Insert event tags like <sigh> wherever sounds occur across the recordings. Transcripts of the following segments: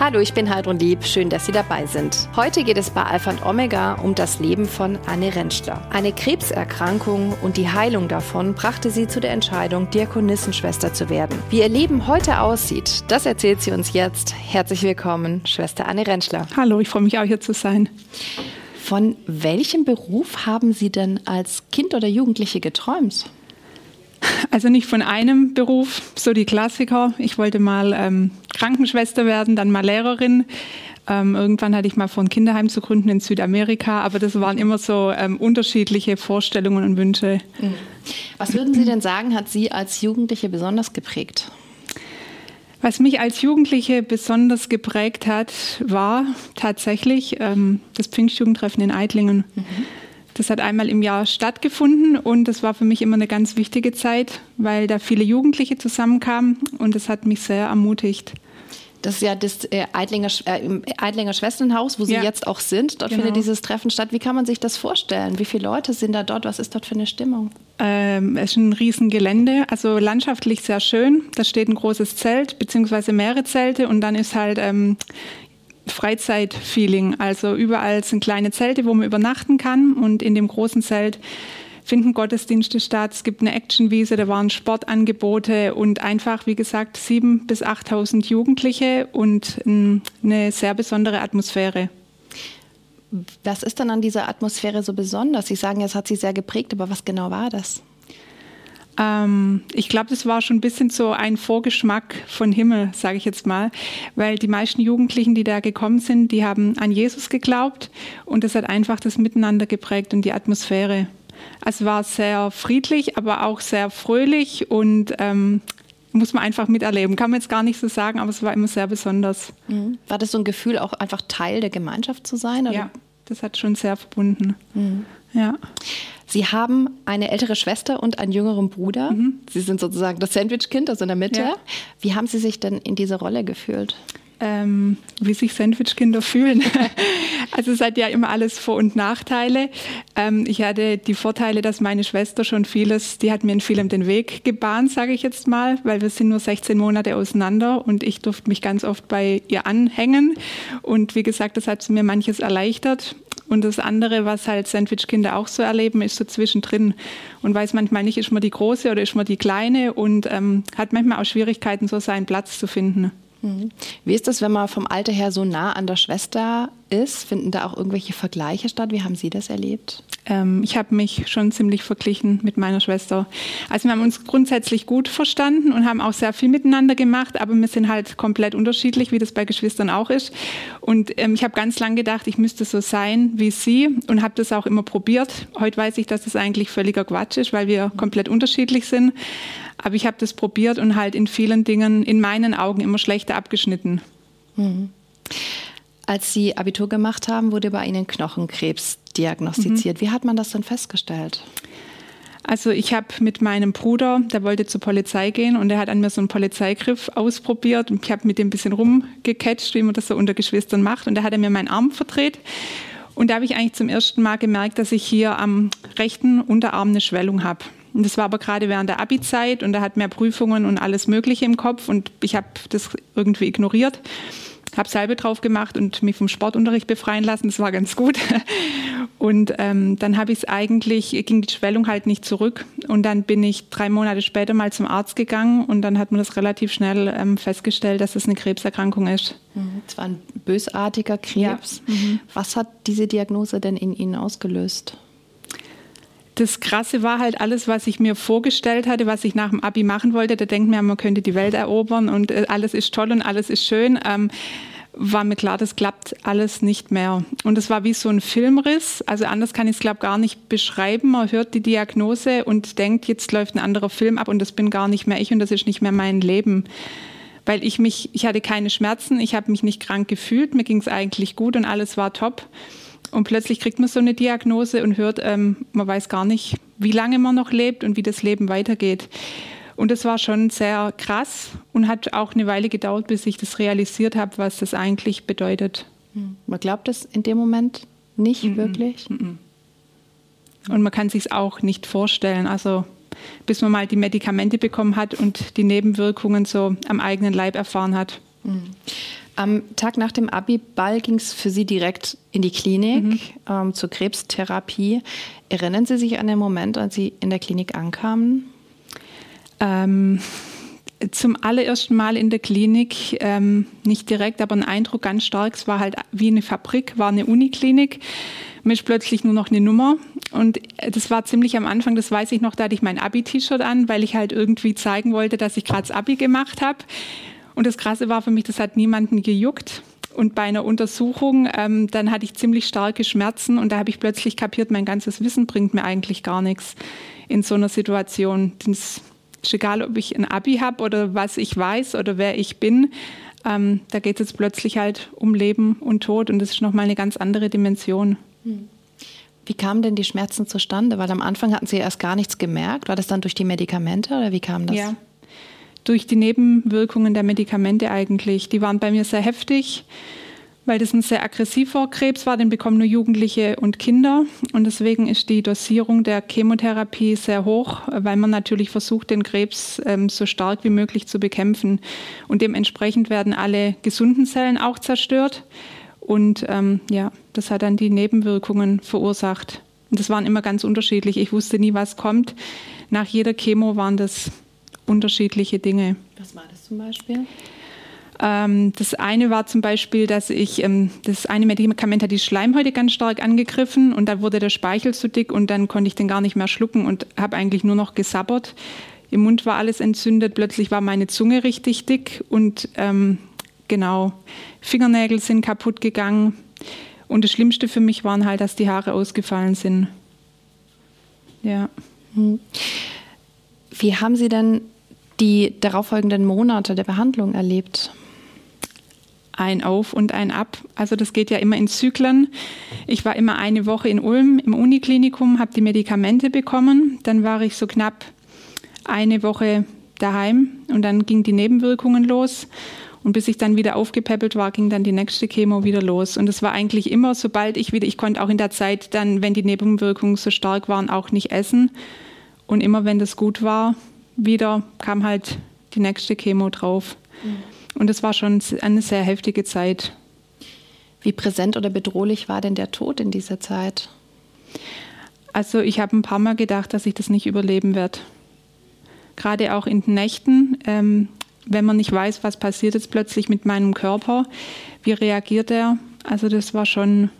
Hallo, ich bin Heidrun Lieb. Schön, dass Sie dabei sind. Heute geht es bei Alpha und Omega um das Leben von Anne Rentschler. Eine Krebserkrankung und die Heilung davon brachte sie zu der Entscheidung, Diakonissenschwester zu werden. Wie ihr Leben heute aussieht, das erzählt sie uns jetzt. Herzlich willkommen, Schwester Anne Rentschler. Hallo, ich freue mich auch hier zu sein. Von welchem Beruf haben Sie denn als Kind oder Jugendliche geträumt? Also nicht von einem Beruf, so die Klassiker. Ich wollte mal ähm, Krankenschwester werden, dann mal Lehrerin. Ähm, irgendwann hatte ich mal vor, ein Kinderheim zu gründen in Südamerika, aber das waren immer so ähm, unterschiedliche Vorstellungen und Wünsche. Mhm. Was würden Sie denn sagen, hat Sie als Jugendliche besonders geprägt? Was mich als Jugendliche besonders geprägt hat, war tatsächlich ähm, das Pfingstjugendtreffen in Eitlingen. Mhm. Das hat einmal im Jahr stattgefunden und das war für mich immer eine ganz wichtige Zeit, weil da viele Jugendliche zusammenkamen und das hat mich sehr ermutigt. Das ist ja das äh, Eidlinger, äh, Eidlinger Schwesternhaus, wo Sie ja. jetzt auch sind. Dort genau. findet dieses Treffen statt. Wie kann man sich das vorstellen? Wie viele Leute sind da dort? Was ist dort für eine Stimmung? Ähm, es ist ein Riesengelände, also landschaftlich sehr schön. Da steht ein großes Zelt, beziehungsweise mehrere Zelte und dann ist halt ähm, Freizeitfeeling. Also überall sind kleine Zelte, wo man übernachten kann und in dem großen Zelt finden Gottesdienste statt. Es gibt eine Actionwiese, da waren Sportangebote und einfach, wie gesagt, 7.000 bis 8.000 Jugendliche und eine sehr besondere Atmosphäre. Was ist denn an dieser Atmosphäre so besonders? Sie sagen, es hat Sie sehr geprägt, aber was genau war das? Ähm, ich glaube, das war schon ein bisschen so ein Vorgeschmack von Himmel, sage ich jetzt mal, weil die meisten Jugendlichen, die da gekommen sind, die haben an Jesus geglaubt und das hat einfach das Miteinander geprägt und die Atmosphäre. Es war sehr friedlich, aber auch sehr fröhlich und ähm, muss man einfach miterleben. Kann man jetzt gar nicht so sagen, aber es war immer sehr besonders. Mhm. War das so ein Gefühl, auch einfach Teil der Gemeinschaft zu sein? Oder? Ja, das hat schon sehr verbunden. Mhm. Ja. Sie haben eine ältere Schwester und einen jüngeren Bruder. Mhm. Sie sind sozusagen das Sandwich-Kind, also in der Mitte. Ja. Wie haben Sie sich denn in diese Rolle gefühlt? Ähm, wie sich Sandwich-Kinder fühlen. <laughs> also es hat ja immer alles Vor- und Nachteile. Ähm, ich hatte die Vorteile, dass meine Schwester schon vieles, die hat mir in vielem den Weg gebahnt, sage ich jetzt mal, weil wir sind nur 16 Monate auseinander und ich durfte mich ganz oft bei ihr anhängen. Und wie gesagt, das hat mir manches erleichtert. Und das andere, was halt Sandwich-Kinder auch so erleben, ist so zwischendrin und weiß manchmal nicht, ist man die Große oder ist man die Kleine und ähm, hat manchmal auch Schwierigkeiten, so seinen Platz zu finden. Mhm. Wie ist das, wenn man vom Alter her so nah an der Schwester ist? Finden da auch irgendwelche Vergleiche statt? Wie haben Sie das erlebt? Ähm, ich habe mich schon ziemlich verglichen mit meiner Schwester. Also wir haben uns grundsätzlich gut verstanden und haben auch sehr viel miteinander gemacht, aber wir sind halt komplett unterschiedlich, wie das bei Geschwistern auch ist. Und ähm, ich habe ganz lange gedacht, ich müsste so sein wie sie und habe das auch immer probiert. Heute weiß ich, dass das eigentlich völliger Quatsch ist, weil wir komplett unterschiedlich sind. Aber ich habe das probiert und halt in vielen Dingen in meinen Augen immer schlechter abgeschnitten. Mhm. Als Sie Abitur gemacht haben, wurde bei Ihnen Knochenkrebs diagnostiziert. Mhm. Wie hat man das denn festgestellt? Also ich habe mit meinem Bruder, der wollte zur Polizei gehen und der hat an mir so einen Polizeigriff ausprobiert und ich habe mit dem ein bisschen rumgecatcht, wie man das so unter Geschwistern macht und da hat er mir meinen Arm verdreht und da habe ich eigentlich zum ersten Mal gemerkt, dass ich hier am rechten Unterarm eine Schwellung habe. Und das war aber gerade während der Abi-Zeit und er hat mehr Prüfungen und alles Mögliche im Kopf und ich habe das irgendwie ignoriert habe Salbe drauf gemacht und mich vom Sportunterricht befreien lassen. Das war ganz gut. <laughs> Und ähm, dann habe ich es eigentlich, ging die Schwellung halt nicht zurück. Und dann bin ich drei Monate später mal zum Arzt gegangen und dann hat man das relativ schnell ähm, festgestellt, dass es eine Krebserkrankung ist. Mhm. Es war ein bösartiger Krebs. Ja. Mhm. Was hat diese Diagnose denn in Ihnen ausgelöst? Das Krasse war halt alles, was ich mir vorgestellt hatte, was ich nach dem Abi machen wollte. Da denkt man, man könnte die Welt erobern und äh, alles ist toll und alles ist schön. Ähm, war mir klar, das klappt alles nicht mehr. Und es war wie so ein Filmriss. Also anders kann ich es, glaube gar nicht beschreiben. Man hört die Diagnose und denkt, jetzt läuft ein anderer Film ab und das bin gar nicht mehr ich und das ist nicht mehr mein Leben. Weil ich mich, ich hatte keine Schmerzen, ich habe mich nicht krank gefühlt, mir ging es eigentlich gut und alles war top. Und plötzlich kriegt man so eine Diagnose und hört, ähm, man weiß gar nicht, wie lange man noch lebt und wie das Leben weitergeht. Und das war schon sehr krass und hat auch eine Weile gedauert, bis ich das realisiert habe, was das eigentlich bedeutet. Hm. Man glaubt es in dem Moment nicht mm -mm. wirklich. Mm und man kann sich auch nicht vorstellen. Also bis man mal die Medikamente bekommen hat und die Nebenwirkungen so am eigenen Leib erfahren hat. Am Tag nach dem Abi-Ball ging es für Sie direkt in die Klinik mhm. ähm, zur Krebstherapie. Erinnern Sie sich an den Moment, als Sie in der Klinik ankamen? Ähm, zum allerersten Mal in der Klinik, ähm, nicht direkt, aber ein Eindruck ganz stark. Es war halt wie eine Fabrik, war eine Uniklinik. Mir ist plötzlich nur noch eine Nummer. Und das war ziemlich am Anfang, das weiß ich noch, da hatte ich mein Abi-T-Shirt an, weil ich halt irgendwie zeigen wollte, dass ich gerade das Abi gemacht habe. Und das Krasse war für mich, das hat niemanden gejuckt. Und bei einer Untersuchung, ähm, dann hatte ich ziemlich starke Schmerzen und da habe ich plötzlich kapiert, mein ganzes Wissen bringt mir eigentlich gar nichts in so einer Situation. Das ist egal, ob ich ein Abi habe oder was ich weiß oder wer ich bin. Ähm, da geht es jetzt plötzlich halt um Leben und Tod und das ist nochmal eine ganz andere Dimension. Hm. Wie kamen denn die Schmerzen zustande? Weil am Anfang hatten Sie erst gar nichts gemerkt. War das dann durch die Medikamente oder wie kam das? Ja, durch die Nebenwirkungen der Medikamente eigentlich. Die waren bei mir sehr heftig, weil das ein sehr aggressiver Krebs war. Den bekommen nur Jugendliche und Kinder. Und deswegen ist die Dosierung der Chemotherapie sehr hoch, weil man natürlich versucht, den Krebs ähm, so stark wie möglich zu bekämpfen. Und dementsprechend werden alle gesunden Zellen auch zerstört. Und ähm, ja, das hat dann die Nebenwirkungen verursacht. Und das waren immer ganz unterschiedlich. Ich wusste nie, was kommt. Nach jeder Chemo waren das unterschiedliche Dinge. Was war das zum Beispiel? Ähm, das eine war zum Beispiel, dass ich, ähm, das eine Medikament hat die Schleimhäute ganz stark angegriffen und da wurde der Speichel zu dick und dann konnte ich den gar nicht mehr schlucken und habe eigentlich nur noch gesabbert. Im Mund war alles entzündet, plötzlich war meine Zunge richtig dick und ähm, genau, Fingernägel sind kaputt gegangen. Und das Schlimmste für mich waren halt, dass die Haare ausgefallen sind. Ja. Hm. Wie haben Sie denn die darauffolgenden Monate der Behandlung erlebt? Ein Auf und ein Ab. Also das geht ja immer in Zyklen. Ich war immer eine Woche in Ulm im Uniklinikum, habe die Medikamente bekommen. Dann war ich so knapp eine Woche daheim und dann ging die Nebenwirkungen los. Und bis ich dann wieder aufgepäppelt war, ging dann die nächste Chemo wieder los. Und es war eigentlich immer, sobald ich wieder, ich konnte auch in der Zeit dann, wenn die Nebenwirkungen so stark waren, auch nicht essen. Und immer wenn das gut war, wieder kam halt die nächste Chemo drauf. Mhm. Und es war schon eine sehr heftige Zeit. Wie präsent oder bedrohlich war denn der Tod in dieser Zeit? Also ich habe ein paar Mal gedacht, dass ich das nicht überleben werde. Gerade auch in den Nächten, ähm, wenn man nicht weiß, was passiert jetzt plötzlich mit meinem Körper, wie reagiert er. Also das war schon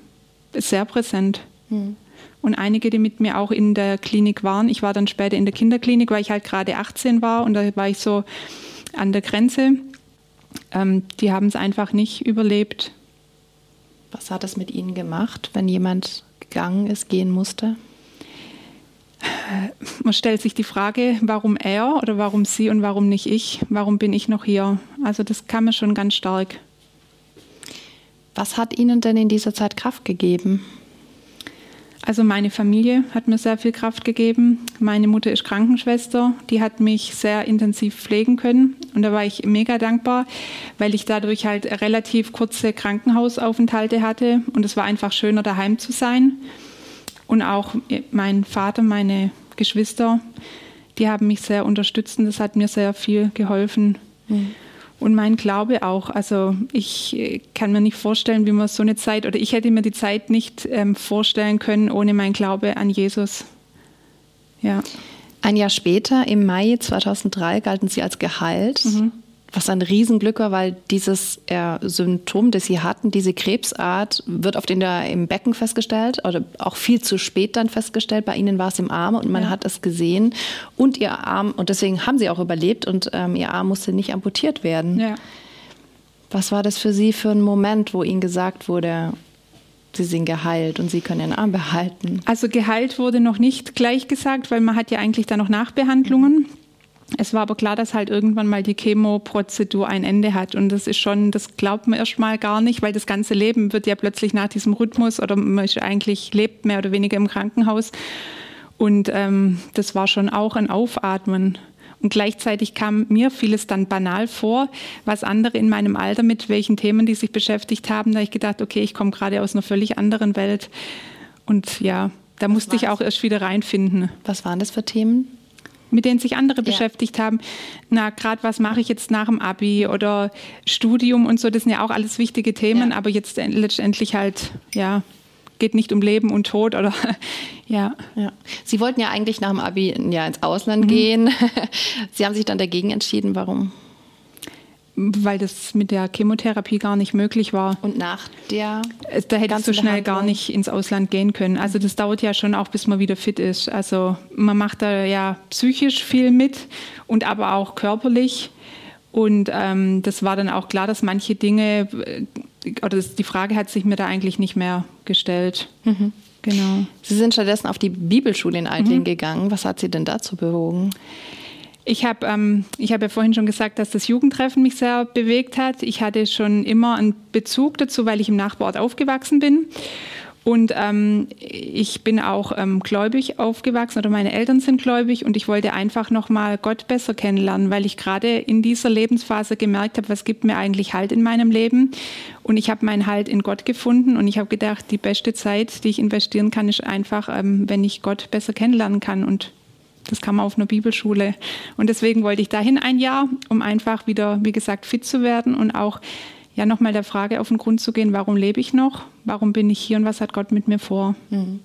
sehr präsent. Mhm und einige, die mit mir auch in der Klinik waren. Ich war dann später in der Kinderklinik, weil ich halt gerade 18 war und da war ich so an der Grenze. Ähm, die haben es einfach nicht überlebt. Was hat es mit Ihnen gemacht, wenn jemand gegangen ist, gehen musste? Man stellt sich die Frage, warum er oder warum sie und warum nicht ich? Warum bin ich noch hier? Also das kam mir schon ganz stark. Was hat Ihnen denn in dieser Zeit Kraft gegeben? Also meine Familie hat mir sehr viel Kraft gegeben. Meine Mutter ist Krankenschwester, die hat mich sehr intensiv pflegen können und da war ich mega dankbar, weil ich dadurch halt relativ kurze Krankenhausaufenthalte hatte und es war einfach schöner daheim zu sein. Und auch mein Vater, meine Geschwister, die haben mich sehr unterstützt und das hat mir sehr viel geholfen. Mhm. Und mein Glaube auch. Also ich äh, kann mir nicht vorstellen, wie man so eine Zeit, oder ich hätte mir die Zeit nicht ähm, vorstellen können ohne mein Glaube an Jesus. Ja. Ein Jahr später, im Mai 2003, galten Sie als geheilt. Mhm was ein Riesenglück war, weil dieses äh, Symptom, das sie hatten, diese Krebsart, wird oft in der, im Becken festgestellt oder auch viel zu spät dann festgestellt. Bei ihnen war es im Arm und man ja. hat es gesehen. Und ihr Arm, und deswegen haben sie auch überlebt und ähm, ihr Arm musste nicht amputiert werden. Ja. Was war das für Sie für ein Moment, wo Ihnen gesagt wurde, Sie sind geheilt und Sie können Ihren Arm behalten? Also geheilt wurde noch nicht gleich gesagt, weil man hat ja eigentlich da noch Nachbehandlungen. Mhm. Es war aber klar, dass halt irgendwann mal die Chemoprozedur ein Ende hat. Und das ist schon, das glaubt man erstmal gar nicht, weil das ganze Leben wird ja plötzlich nach diesem Rhythmus oder man ist eigentlich lebt mehr oder weniger im Krankenhaus. Und ähm, das war schon auch ein Aufatmen. Und gleichzeitig kam mir vieles dann banal vor, was andere in meinem Alter mit welchen Themen die sich beschäftigt haben. Da ich gedacht, okay, ich komme gerade aus einer völlig anderen Welt. Und ja, da was musste ich auch erst wieder reinfinden. Was waren das für Themen? Mit denen sich andere ja. beschäftigt haben. Na, gerade was mache ich jetzt nach dem Abi oder Studium und so, das sind ja auch alles wichtige Themen, ja. aber jetzt letztendlich halt, ja, geht nicht um Leben und Tod oder <laughs> ja. ja. Sie wollten ja eigentlich nach dem Abi ja, ins Ausland mhm. gehen. <laughs> Sie haben sich dann dagegen entschieden. Warum? Weil das mit der Chemotherapie gar nicht möglich war. Und nach der? Da hätte ich so schnell gar nicht ins Ausland gehen können. Also das dauert ja schon auch, bis man wieder fit ist. Also man macht da ja psychisch viel mit und aber auch körperlich. Und ähm, das war dann auch klar, dass manche Dinge, äh, oder das, die Frage hat sich mir da eigentlich nicht mehr gestellt. Mhm. Genau. Sie sind stattdessen auf die Bibelschule in Altling mhm. gegangen. Was hat Sie denn dazu bewogen? Ich habe ähm, hab ja vorhin schon gesagt, dass das Jugendtreffen mich sehr bewegt hat. Ich hatte schon immer einen Bezug dazu, weil ich im Nachbarort aufgewachsen bin. Und ähm, ich bin auch ähm, gläubig aufgewachsen oder meine Eltern sind gläubig und ich wollte einfach nochmal Gott besser kennenlernen, weil ich gerade in dieser Lebensphase gemerkt habe, was gibt mir eigentlich Halt in meinem Leben. Und ich habe meinen Halt in Gott gefunden und ich habe gedacht, die beste Zeit, die ich investieren kann, ist einfach, ähm, wenn ich Gott besser kennenlernen kann. Und das kann man auf einer Bibelschule. Und deswegen wollte ich dahin ein Jahr, um einfach wieder, wie gesagt, fit zu werden und auch ja nochmal der Frage auf den Grund zu gehen, warum lebe ich noch? Warum bin ich hier und was hat Gott mit mir vor? Mhm.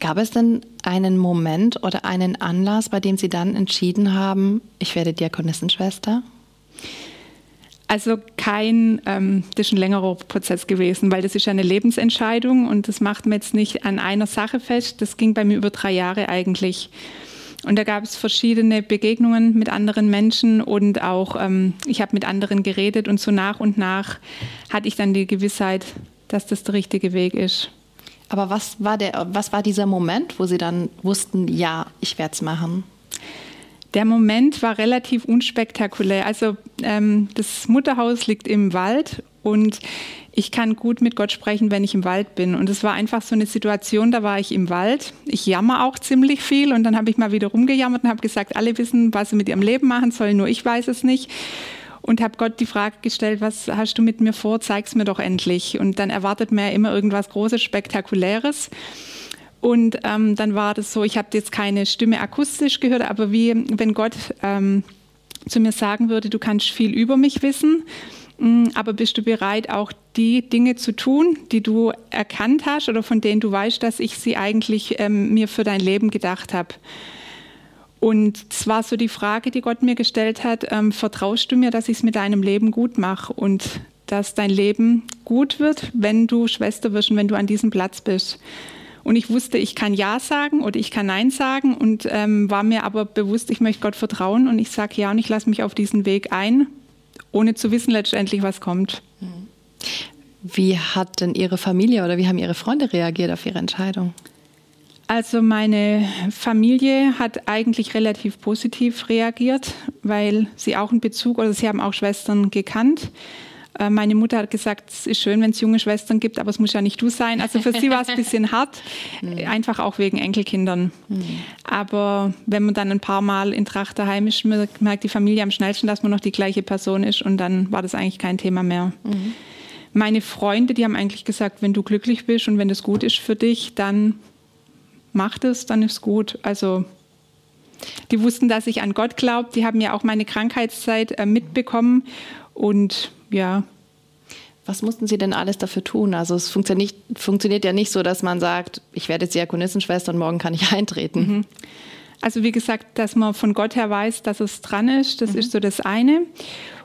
Gab es denn einen Moment oder einen Anlass, bei dem Sie dann entschieden haben, ich werde Diakonissenschwester? Also kein, ähm, das ist ein längerer Prozess gewesen, weil das ist eine Lebensentscheidung und das macht man jetzt nicht an einer Sache fest. Das ging bei mir über drei Jahre eigentlich. Und da gab es verschiedene Begegnungen mit anderen Menschen und auch ähm, ich habe mit anderen geredet und so nach und nach hatte ich dann die Gewissheit, dass das der richtige Weg ist. Aber was war, der, was war dieser Moment, wo Sie dann wussten, ja, ich werde es machen? Der Moment war relativ unspektakulär. Also ähm, das Mutterhaus liegt im Wald und ich kann gut mit Gott sprechen, wenn ich im Wald bin. Und es war einfach so eine Situation, da war ich im Wald. Ich jammer auch ziemlich viel und dann habe ich mal wieder rumgejammert und habe gesagt, alle wissen, was sie mit ihrem Leben machen sollen, nur ich weiß es nicht. Und habe Gott die Frage gestellt, was hast du mit mir vor, zeig's mir doch endlich. Und dann erwartet man ja immer irgendwas Großes, Spektakuläres. Und ähm, dann war das so, ich habe jetzt keine Stimme akustisch gehört, aber wie wenn Gott ähm, zu mir sagen würde, du kannst viel über mich wissen aber bist du bereit, auch die Dinge zu tun, die du erkannt hast oder von denen du weißt, dass ich sie eigentlich ähm, mir für dein Leben gedacht habe? Und es war so die Frage, die Gott mir gestellt hat, ähm, vertraust du mir, dass ich es mit deinem Leben gut mache und dass dein Leben gut wird, wenn du Schwester wirst und wenn du an diesem Platz bist? Und ich wusste, ich kann Ja sagen oder ich kann Nein sagen und ähm, war mir aber bewusst, ich möchte Gott vertrauen und ich sage Ja und ich lasse mich auf diesen Weg ein ohne zu wissen letztendlich, was kommt. Wie hat denn Ihre Familie oder wie haben Ihre Freunde reagiert auf Ihre Entscheidung? Also meine Familie hat eigentlich relativ positiv reagiert, weil sie auch einen Bezug oder sie haben auch Schwestern gekannt. Äh, meine Mutter hat gesagt, es ist schön, wenn es junge Schwestern gibt, aber es muss ja nicht du sein. Also für sie war es ein bisschen hart, mhm. <laughs> einfach auch wegen Enkelkindern. Mhm. Aber wenn man dann ein paar Mal in Tracht daheim ist, merkt die Familie am schnellsten, dass man noch die gleiche Person ist und dann war das eigentlich kein Thema mehr. Mhm. Meine Freunde, die haben eigentlich gesagt, wenn du glücklich bist und wenn es gut ist für dich, dann mach das, dann ist gut. Also die wussten, dass ich an Gott glaube. Die haben ja auch meine Krankheitszeit äh, mitbekommen und ja. Was mussten Sie denn alles dafür tun? Also es funktioniert, funktioniert ja nicht so, dass man sagt, ich werde jetzt Diakonissenschwester und morgen kann ich <laughs> eintreten. Mhm. Also wie gesagt, dass man von Gott her weiß, dass es dran ist, das mhm. ist so das eine.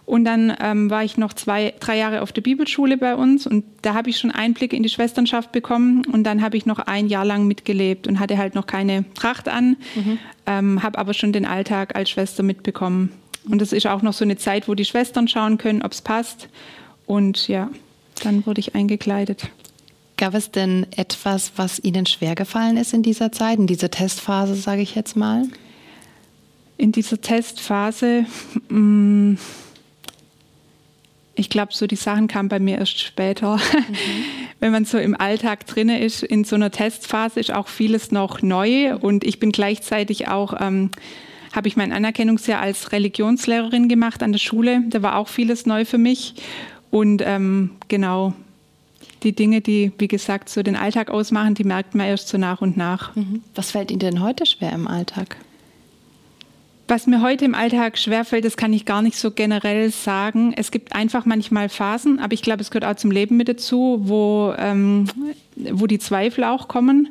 Und dann ähm, war ich noch zwei, drei Jahre auf der Bibelschule bei uns und da habe ich schon Einblicke in die Schwesternschaft bekommen und dann habe ich noch ein Jahr lang mitgelebt und hatte halt noch keine Tracht an, mhm. ähm, habe aber schon den Alltag als Schwester mitbekommen. Und es ist auch noch so eine Zeit, wo die Schwestern schauen können, ob es passt. Und ja, dann wurde ich eingekleidet. Gab es denn etwas, was Ihnen schwer gefallen ist in dieser Zeit, in dieser Testphase, sage ich jetzt mal? In dieser Testphase, mh, mm, ich glaube, so die Sachen kamen bei mir erst später. Mhm. <laughs> Wenn man so im Alltag drin ist, in so einer Testphase ist auch vieles noch neu und ich bin gleichzeitig auch ähm, habe ich mein Anerkennungsjahr als Religionslehrerin gemacht an der Schule. Da war auch vieles neu für mich. Und ähm, genau, die Dinge, die, wie gesagt, so den Alltag ausmachen, die merkt man erst so nach und nach. Mhm. Was fällt Ihnen denn heute schwer im Alltag? Was mir heute im Alltag schwerfällt, das kann ich gar nicht so generell sagen. Es gibt einfach manchmal Phasen, aber ich glaube, es gehört auch zum Leben mit dazu, wo, ähm, wo die Zweifel auch kommen,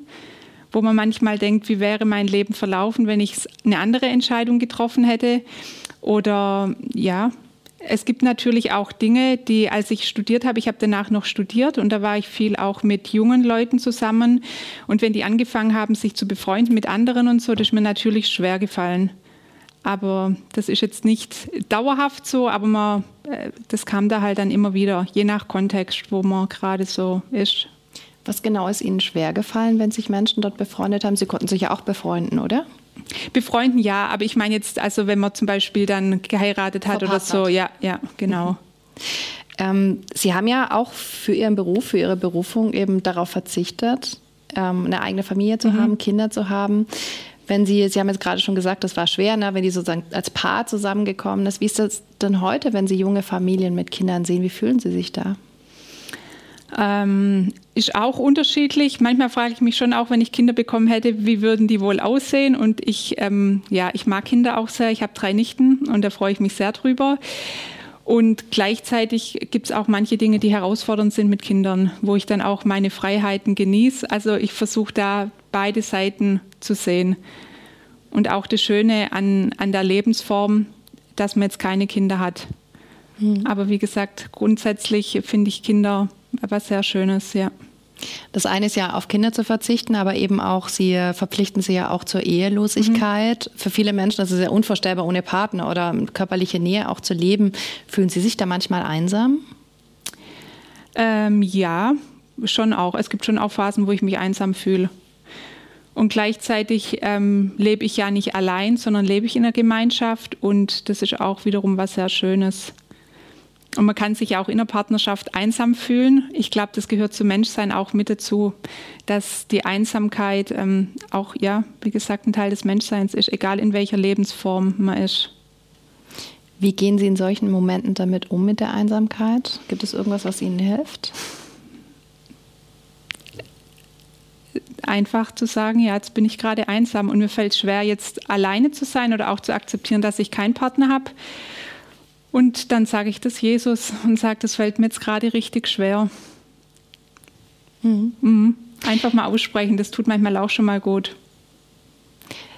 wo man manchmal denkt, wie wäre mein Leben verlaufen, wenn ich eine andere Entscheidung getroffen hätte. Oder ja, es gibt natürlich auch Dinge, die, als ich studiert habe, ich habe danach noch studiert und da war ich viel auch mit jungen Leuten zusammen. Und wenn die angefangen haben, sich zu befreunden mit anderen und so, das ist mir natürlich schwer gefallen. Aber das ist jetzt nicht dauerhaft so, aber man, äh, das kam da halt dann immer wieder, je nach Kontext, wo man gerade so ist. Was genau ist Ihnen schwer gefallen, wenn sich Menschen dort befreundet haben? Sie konnten sich ja auch befreunden, oder? Befreunden ja, aber ich meine jetzt, also wenn man zum Beispiel dann geheiratet hat oder so, ja, ja, genau. Mhm. Ähm, Sie haben ja auch für Ihren Beruf, für Ihre Berufung eben darauf verzichtet, ähm, eine eigene Familie zu mhm. haben, Kinder zu haben wenn Sie, Sie haben jetzt gerade schon gesagt, das war schwer, ne, wenn die sozusagen als Paar zusammengekommen ist. Wie ist das denn heute, wenn Sie junge Familien mit Kindern sehen? Wie fühlen Sie sich da? Ähm, ist auch unterschiedlich. Manchmal frage ich mich schon auch, wenn ich Kinder bekommen hätte, wie würden die wohl aussehen? Und ich, ähm, ja, ich mag Kinder auch sehr. Ich habe drei Nichten und da freue ich mich sehr drüber. Und gleichzeitig gibt es auch manche Dinge, die herausfordernd sind mit Kindern, wo ich dann auch meine Freiheiten genieße. Also ich versuche da beide Seiten zu sehen. Und auch das Schöne an, an der Lebensform, dass man jetzt keine Kinder hat. Mhm. Aber wie gesagt, grundsätzlich finde ich Kinder etwas sehr Schönes, ja. Das eine ist ja, auf Kinder zu verzichten, aber eben auch, sie verpflichten sie ja auch zur Ehelosigkeit. Mhm. Für viele Menschen, das ist ja unvorstellbar, ohne Partner oder körperliche Nähe auch zu leben. Fühlen Sie sich da manchmal einsam? Ähm, ja, schon auch. Es gibt schon auch Phasen, wo ich mich einsam fühle. Und gleichzeitig ähm, lebe ich ja nicht allein, sondern lebe ich in einer Gemeinschaft und das ist auch wiederum was sehr Schönes. Und man kann sich auch in der Partnerschaft einsam fühlen. Ich glaube, das gehört zum Menschsein auch mit dazu, dass die Einsamkeit ähm, auch, ja, wie gesagt, ein Teil des Menschseins ist, egal in welcher Lebensform man ist. Wie gehen Sie in solchen Momenten damit um mit der Einsamkeit? Gibt es irgendwas, was Ihnen hilft? Einfach zu sagen, ja, jetzt bin ich gerade einsam und mir fällt es schwer, jetzt alleine zu sein oder auch zu akzeptieren, dass ich keinen Partner habe und dann sage ich das Jesus und sage, das fällt mir jetzt gerade richtig schwer. Mhm. Mhm. Einfach mal aussprechen, das tut manchmal auch schon mal gut.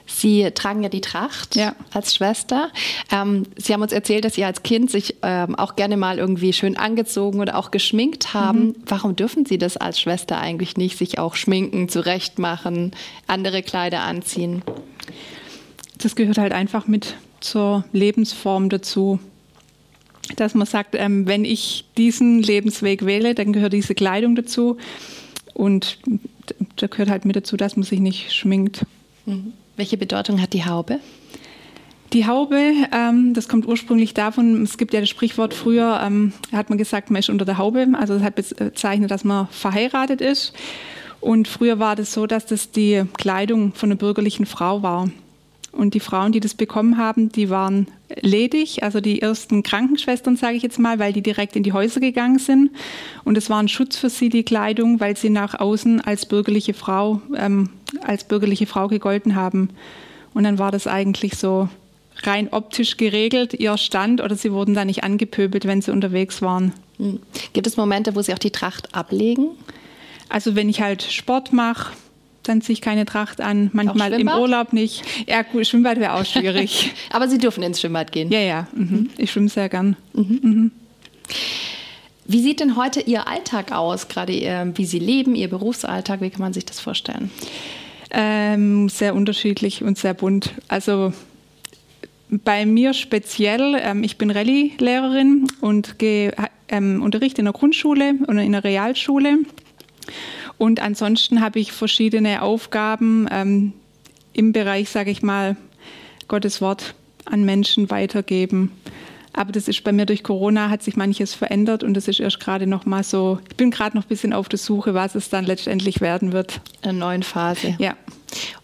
Sie tragen ja die Tracht ja. als Schwester. Ähm, Sie haben uns erzählt, dass Sie als Kind sich ähm, auch gerne mal irgendwie schön angezogen oder auch geschminkt haben. Mhm. Warum dürfen Sie das als Schwester eigentlich nicht, sich auch schminken, zurechtmachen, andere Kleider anziehen? Das gehört halt einfach mit zur Lebensform dazu dass man sagt, ähm, wenn ich diesen Lebensweg wähle, dann gehört diese Kleidung dazu. Und da gehört halt mit dazu, dass man sich nicht schminkt. Mhm. Welche Bedeutung hat die Haube? Die Haube, ähm, das kommt ursprünglich davon, es gibt ja das Sprichwort früher, ähm, hat man gesagt, man ist unter der Haube. Also das hat bezeichnet, dass man verheiratet ist. Und früher war das so, dass das die Kleidung von einer bürgerlichen Frau war. Und die Frauen, die das bekommen haben, die waren ledig, also die ersten Krankenschwestern, sage ich jetzt mal, weil die direkt in die Häuser gegangen sind. Und es war ein Schutz für sie, die Kleidung, weil sie nach außen als bürgerliche Frau, ähm, als bürgerliche Frau gegolten haben. Und dann war das eigentlich so rein optisch geregelt, ihr Stand, oder sie wurden da nicht angepöbelt, wenn sie unterwegs waren. Hm. Gibt es Momente, wo sie auch die Tracht ablegen? Also wenn ich halt Sport mache, dann ziehe ich keine Tracht an. Manchmal im Urlaub nicht. Ja, gut, Schwimmbad wäre auch <laughs> schwierig. Aber Sie dürfen ins Schwimmbad gehen. Ja, ja. Mhm. mhm. Ich schwimme sehr gern. Mhm. Mhm. Wie sieht denn heute Ihr Alltag aus? Gerade Ihr, wie Sie leben, Ihr Berufsalltag, wie kann man sich das vorstellen? Ähm, sehr unterschiedlich und sehr bunt. Also bei mir speziell, ähm, ich bin Rallye-Lehrerin und gehe, ähm, unterrichte in der Grundschule und in der Realschule. Und ansonsten habe ich verschiedene Aufgaben ähm, im Bereich, sage ich mal, Gottes Wort an Menschen weitergeben. Aber das ist bei mir durch Corona hat sich manches verändert und das ist erst gerade noch mal so. Ich bin gerade noch ein bisschen auf der Suche, was es dann letztendlich werden wird. In einer neuen Phase. Ja.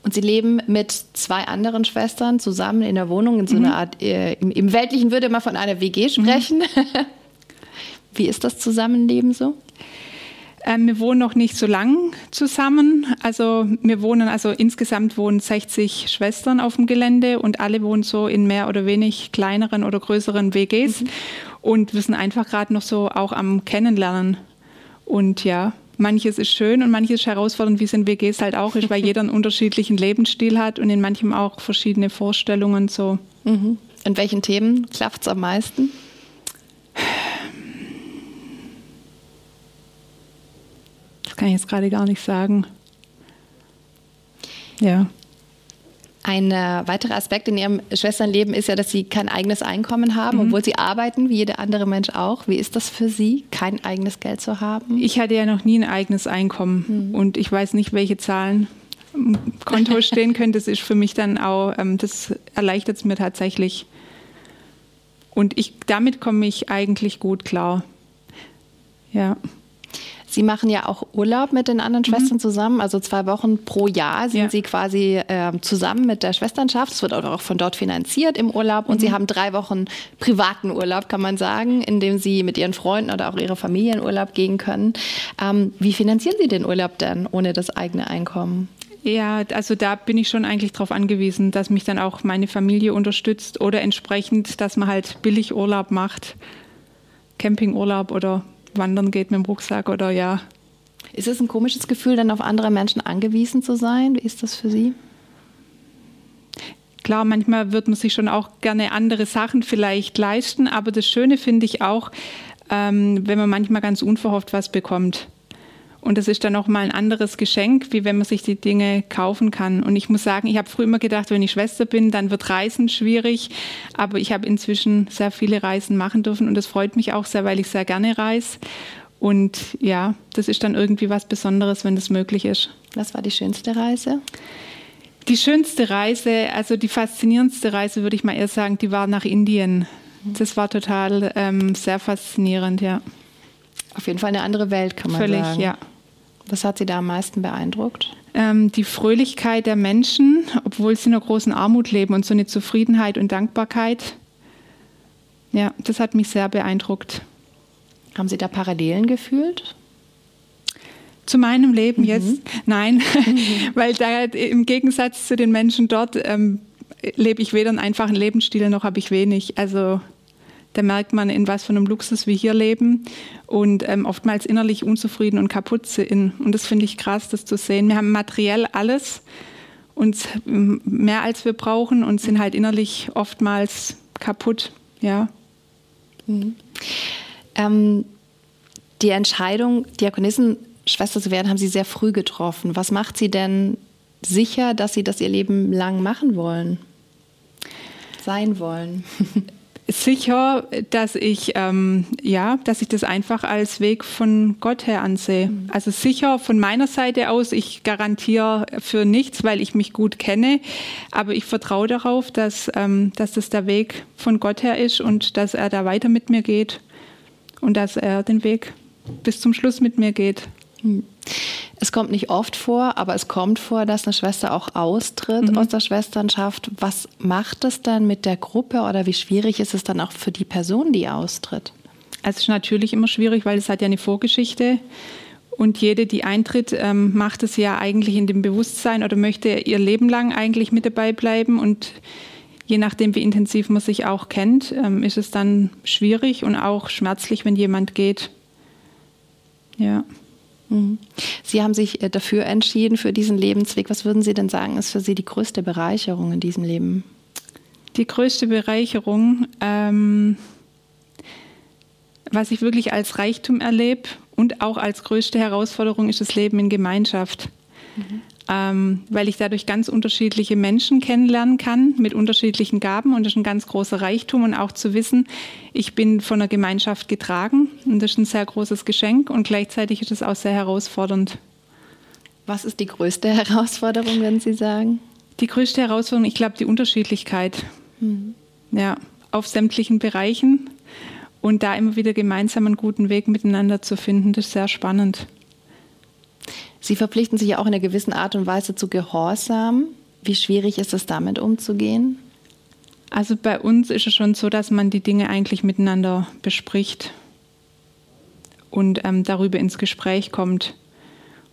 Und Sie leben mit zwei anderen Schwestern zusammen in der Wohnung in so mhm. einer Art. Äh, im, im, Weltlichen würde man von einer WG sprechen. Mhm. <laughs> Wie ist das Zusammenleben so? Ähm, wir wohnen noch nicht so lang zusammen. Also wir wohnen, also insgesamt wohnen 60 Schwestern auf dem Gelände und alle wohnen so in mehr oder wenig kleineren oder größeren WGs. Mhm. Und wir sind einfach gerade noch so auch am Kennenlernen. Und ja, manches ist schön und manches ist herausfordernd, wie es in WGs halt auch ist, weil jeder einen <laughs> unterschiedlichen Lebensstil hat und in manchem auch verschiedene Vorstellungen so. Mhm. In welchen Themen klafft es am meisten? Kann ich jetzt gerade gar nicht sagen. Ja. Ein äh, weiterer Aspekt in Ihrem Schwesternleben ist ja, dass Sie kein eigenes Einkommen haben, mhm. obwohl Sie arbeiten, wie jeder andere Mensch auch. Wie ist das für Sie, kein eigenes Geld zu haben? Ich hatte ja noch nie ein eigenes Einkommen mhm. und ich weiß nicht, welche Zahlen im Konto <laughs> stehen können. Das ist für mich dann auch, ähm, das erleichtert es mir tatsächlich. Und ich, damit komme ich eigentlich gut klar. Ja. Sie machen ja auch Urlaub mit den anderen mhm. Schwestern zusammen, also zwei Wochen pro Jahr sind ja. Sie quasi äh, zusammen mit der Schwesternschaft. Es wird auch von dort finanziert im Urlaub und mhm. Sie haben drei Wochen privaten Urlaub, kann man sagen, in dem Sie mit Ihren Freunden oder auch Ihrer Familie in Urlaub gehen können. Ähm, wie finanzieren Sie den Urlaub denn ohne das eigene Einkommen? Ja, also da bin ich schon eigentlich darauf angewiesen, dass mich dann auch meine Familie unterstützt oder entsprechend, dass man halt billig Urlaub macht, Campingurlaub oder wandern geht mit dem Rucksack oder ja. Ist es ein komisches Gefühl, dann auf andere Menschen angewiesen zu sein? Wie ist das für Sie? Klar, manchmal wird man sich schon auch gerne andere Sachen vielleicht leisten, aber das Schöne finde ich auch, ähm, wenn man manchmal ganz unverhofft was bekommt. Und das ist dann auch mal ein anderes Geschenk, wie wenn man sich die Dinge kaufen kann. Und ich muss sagen, ich habe früher immer gedacht, wenn ich Schwester bin, dann wird Reisen schwierig. Aber ich habe inzwischen sehr viele Reisen machen dürfen und das freut mich auch sehr, weil ich sehr gerne reise. Und ja, das ist dann irgendwie was Besonderes, wenn das möglich ist. Was war die schönste Reise? Die schönste Reise, also die faszinierendste Reise, würde ich mal eher sagen, die war nach Indien. Das war total ähm, sehr faszinierend, ja. Auf jeden Fall eine andere Welt, kann man Völlig, sagen. Völlig, ja. Was hat Sie da am meisten beeindruckt? Ähm, die Fröhlichkeit der Menschen, obwohl sie in einer großen Armut leben und so eine Zufriedenheit und Dankbarkeit. Ja, das hat mich sehr beeindruckt. Haben Sie da Parallelen gefühlt? Zu meinem Leben mhm. jetzt? Nein, mhm. <laughs> weil da im Gegensatz zu den Menschen dort ähm, lebe ich weder einen einfachen Lebensstil noch habe ich wenig. Also da merkt man, in was für einem Luxus wir hier leben und ähm, oftmals innerlich unzufrieden und kaputt sind. Und das finde ich krass, das zu sehen. Wir haben materiell alles und mehr als wir brauchen und sind halt innerlich oftmals kaputt. Ja. Mhm. Ähm, die Entscheidung, Diakonissenschwester zu werden, haben Sie sehr früh getroffen. Was macht Sie denn sicher, dass Sie das Ihr Leben lang machen wollen? Sein wollen? <laughs> sicher, dass ich ähm, ja, dass ich das einfach als Weg von Gott her ansehe. Mhm. Also sicher von meiner Seite aus, ich garantiere für nichts, weil ich mich gut kenne, aber ich vertraue darauf, dass, ähm, dass das der Weg von Gott her ist und dass er da weiter mit mir geht und dass er den Weg bis zum Schluss mit mir geht. Mhm. Es kommt nicht oft vor, aber es kommt vor, dass eine Schwester auch austritt mhm. aus der Schwesternschaft. Was macht es dann mit der Gruppe oder wie schwierig ist es dann auch für die Person, die austritt? Es ist natürlich immer schwierig, weil es hat ja eine Vorgeschichte. Und jede, die eintritt, ähm, macht es ja eigentlich in dem Bewusstsein oder möchte ihr Leben lang eigentlich mit dabei bleiben. Und je nachdem, wie intensiv man sich auch kennt, ähm, ist es dann schwierig und auch schmerzlich, wenn jemand geht. Ja. Mhm. Sie haben sich äh, dafür entschieden, für diesen Lebensweg. Was würden Sie denn sagen, ist für Sie die größte Bereicherung in diesem Leben? Die größte Bereicherung, ähm, was ich wirklich als Reichtum erlebe und auch als größte Herausforderung, ist das Leben in Gemeinschaft. Mhm ähm, weil ich dadurch ganz unterschiedliche Menschen kennenlernen kann mit unterschiedlichen Gaben und das ist ein ganz großer Reichtum und auch zu wissen, ich bin von der Gemeinschaft getragen und das ist ein sehr großes Geschenk und gleichzeitig ist es auch sehr herausfordernd. Was ist die größte Herausforderung, wenn Sie sagen? Die größte Herausforderung, ich glaube, die Unterschiedlichkeit. Mhm. Ja, auf sämtlichen Bereichen und da immer wieder gemeinsam einen guten Weg miteinander zu finden, das ist sehr spannend. Sie verpflichten sich ja auch in einer gewissen Art und Weise zu Gehorsam. Wie schwierig ist es, damit umzugehen? Also bei uns ist es schon so, dass man die Dinge eigentlich miteinander bespricht und ähm, darüber ins Gespräch kommt.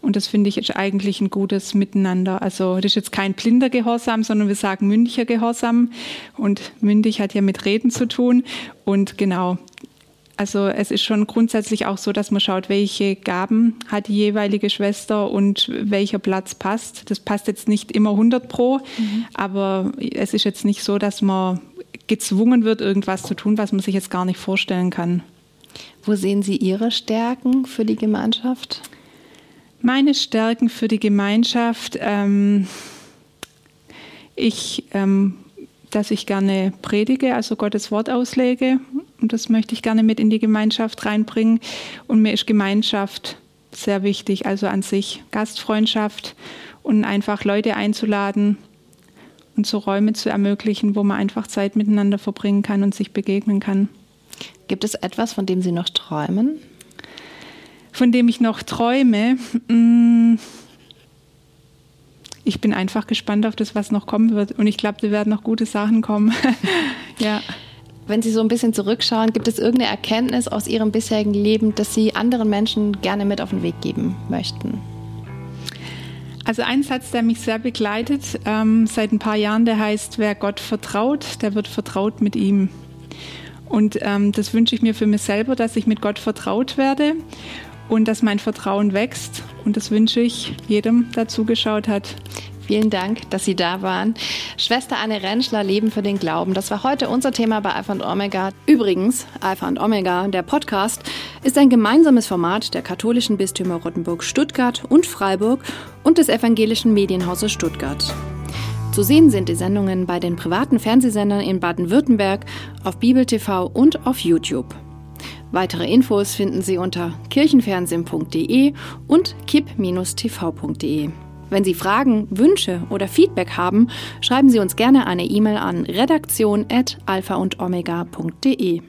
Und das finde ich ist eigentlich ein gutes Miteinander. Also das ist jetzt kein blinder Gehorsam, sondern wir sagen mündlicher Gehorsam. Und mündig hat ja mit Reden zu tun. Und genau, also es ist schon grundsätzlich auch so, dass man schaut, welche Gaben hat die jeweilige Schwester und welcher Platz passt. Das passt jetzt nicht immer 100 pro, mhm. aber es ist jetzt nicht so, dass man gezwungen wird, irgendwas zu tun, was man sich jetzt gar nicht vorstellen kann. Wo sehen Sie Ihre Stärken für die Gemeinschaft? Meine Stärken für die Gemeinschaft, ähm, ich, ähm, dass ich gerne predige, also Gottes Wort auslege. Und das möchte ich gerne mit in die Gemeinschaft reinbringen. Und mir ist Gemeinschaft sehr wichtig, also an sich Gastfreundschaft und einfach Leute einzuladen und so Räume zu ermöglichen, wo man einfach Zeit miteinander verbringen kann und sich begegnen kann. Gibt es etwas, von dem Sie noch träumen? von dem ich noch träume. Mm, ich bin einfach gespannt auf das, was noch kommen wird. Und ich glaube, da werden noch gute Sachen kommen. <laughs> ja. Wenn Sie so ein bisschen zurückschauen, gibt es irgendeine Erkenntnis aus Ihrem bisherigen Leben, dass Sie anderen Menschen gerne mit auf den Weg geben möchten? Also ein Satz, der mich sehr begleitet ähm, seit ein paar Jahren, der heißt, wer Gott vertraut, der wird vertraut mit ihm. Und ähm, das wünsche ich mir für mich selber, dass ich mit Gott vertraut werde und dass mein Vertrauen wächst. Und das wünsche ich jedem, der zugeschaut hat. Vielen Dank, dass Sie da waren. Schwester Anne Rentschler, Leben für den Glauben. Das war heute unser Thema bei Alpha und Omega. Übrigens, Alpha und Omega, der Podcast, ist ein gemeinsames Format der katholischen Bistümer Rottenburg, Stuttgart und Freiburg und des evangelischen Medienhauses Stuttgart. Zu sehen sind die Sendungen bei den privaten Fernsehsendern in Baden-Württemberg, auf Bibel TV und auf YouTube. Weitere Infos finden Sie unter kirchenfernsehen.de und kipp-tv.de. Wenn Sie Fragen, Wünsche oder Feedback haben, schreiben Sie uns gerne eine E-Mail an redaktion@alpha und omega.de.